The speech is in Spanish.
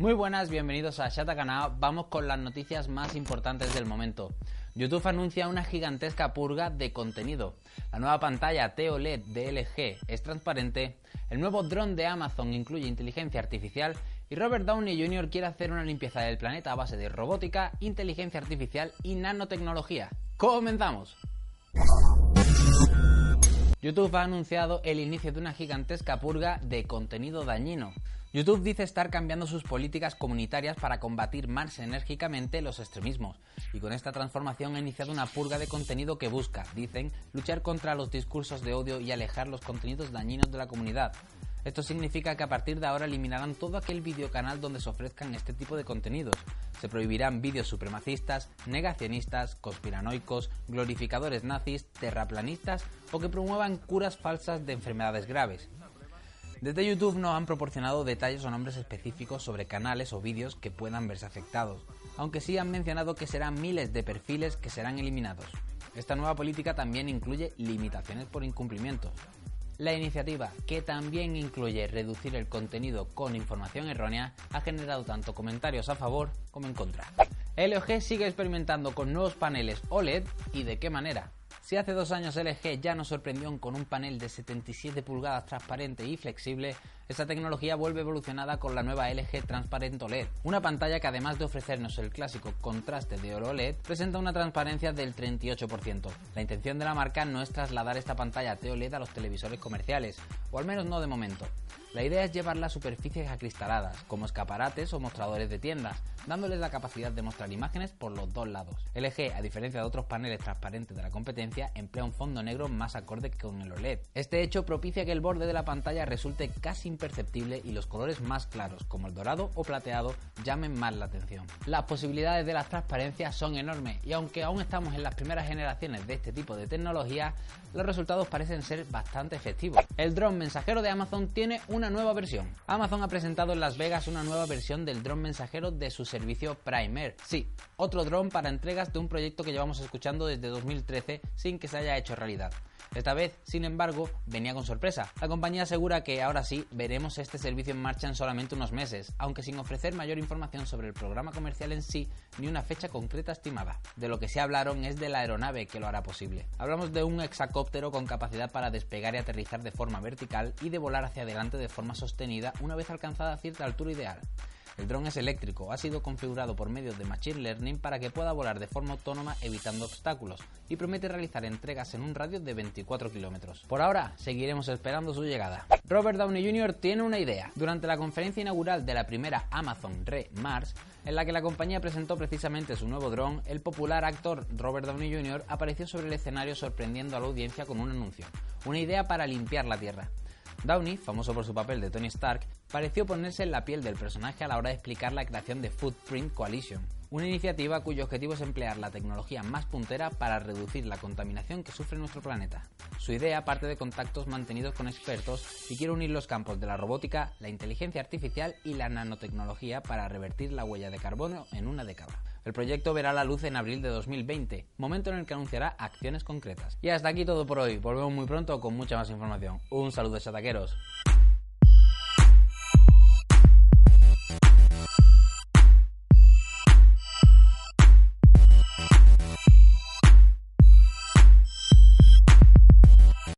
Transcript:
Muy buenas, bienvenidos a Shatacana. Vamos con las noticias más importantes del momento. YouTube anuncia una gigantesca purga de contenido. La nueva pantalla TOLED de LG es transparente. El nuevo dron de Amazon incluye inteligencia artificial. Y Robert Downey Jr. quiere hacer una limpieza del planeta a base de robótica, inteligencia artificial y nanotecnología. ¡Comenzamos! YouTube ha anunciado el inicio de una gigantesca purga de contenido dañino. YouTube dice estar cambiando sus políticas comunitarias para combatir más enérgicamente los extremismos y con esta transformación ha iniciado una purga de contenido que busca, dicen, luchar contra los discursos de odio y alejar los contenidos dañinos de la comunidad. Esto significa que a partir de ahora eliminarán todo aquel videocanal donde se ofrezcan este tipo de contenidos. Se prohibirán vídeos supremacistas, negacionistas, conspiranoicos, glorificadores nazis, terraplanistas o que promuevan curas falsas de enfermedades graves. Desde YouTube no han proporcionado detalles o nombres específicos sobre canales o vídeos que puedan verse afectados, aunque sí han mencionado que serán miles de perfiles que serán eliminados. Esta nueva política también incluye limitaciones por incumplimientos. La iniciativa, que también incluye reducir el contenido con información errónea, ha generado tanto comentarios a favor como en contra. LG sigue experimentando con nuevos paneles OLED y de qué manera. Si hace dos años LG ya nos sorprendió con un panel de 77 pulgadas transparente y flexible, esta tecnología vuelve evolucionada con la nueva LG Transparent OLED, una pantalla que además de ofrecernos el clásico contraste de OLED, presenta una transparencia del 38%. La intención de la marca no es trasladar esta pantalla TOLED a los televisores comerciales, o al menos no de momento. La idea es llevarla a superficies acristaladas, como escaparates o mostradores de tiendas, dándoles la capacidad de mostrar imágenes por los dos lados. LG, a diferencia de otros paneles transparentes de la competencia, emplea un fondo negro más acorde que con el OLED. Este hecho propicia que el borde de la pantalla resulte casi imperceptible y los colores más claros, como el dorado o plateado, llamen más la atención. Las posibilidades de las transparencias son enormes y aunque aún estamos en las primeras generaciones de este tipo de tecnología, los resultados parecen ser bastante efectivos. El dron mensajero de Amazon tiene una nueva versión. Amazon ha presentado en Las Vegas una nueva versión del dron mensajero de su servicio Primer. Sí, otro dron para entregas de un proyecto que llevamos escuchando desde 2013 sin que se haya hecho realidad. Esta vez, sin embargo, venía con sorpresa. La compañía asegura que ahora sí veremos este servicio en marcha en solamente unos meses, aunque sin ofrecer mayor información sobre el programa comercial en sí ni una fecha concreta estimada. De lo que se hablaron es de la aeronave que lo hará posible. Hablamos de un hexacóptero con capacidad para despegar y aterrizar de forma vertical y de volar hacia adelante de forma sostenida una vez alcanzada cierta altura ideal. El dron es eléctrico, ha sido configurado por medio de Machine Learning para que pueda volar de forma autónoma evitando obstáculos y promete realizar entregas en un radio de 24 kilómetros. Por ahora, seguiremos esperando su llegada. Robert Downey Jr. tiene una idea. Durante la conferencia inaugural de la primera Amazon Re Mars, en la que la compañía presentó precisamente su nuevo dron, el popular actor Robert Downey Jr. apareció sobre el escenario sorprendiendo a la audiencia con un anuncio, una idea para limpiar la Tierra. Downey, famoso por su papel de Tony Stark, pareció ponerse en la piel del personaje a la hora de explicar la creación de Footprint Coalition, una iniciativa cuyo objetivo es emplear la tecnología más puntera para reducir la contaminación que sufre nuestro planeta. Su idea parte de contactos mantenidos con expertos y quiere unir los campos de la robótica, la inteligencia artificial y la nanotecnología para revertir la huella de carbono en una década. El proyecto verá la luz en abril de 2020, momento en el que anunciará acciones concretas. Y hasta aquí todo por hoy. Volvemos muy pronto con mucha más información. Un saludo, chataqueros.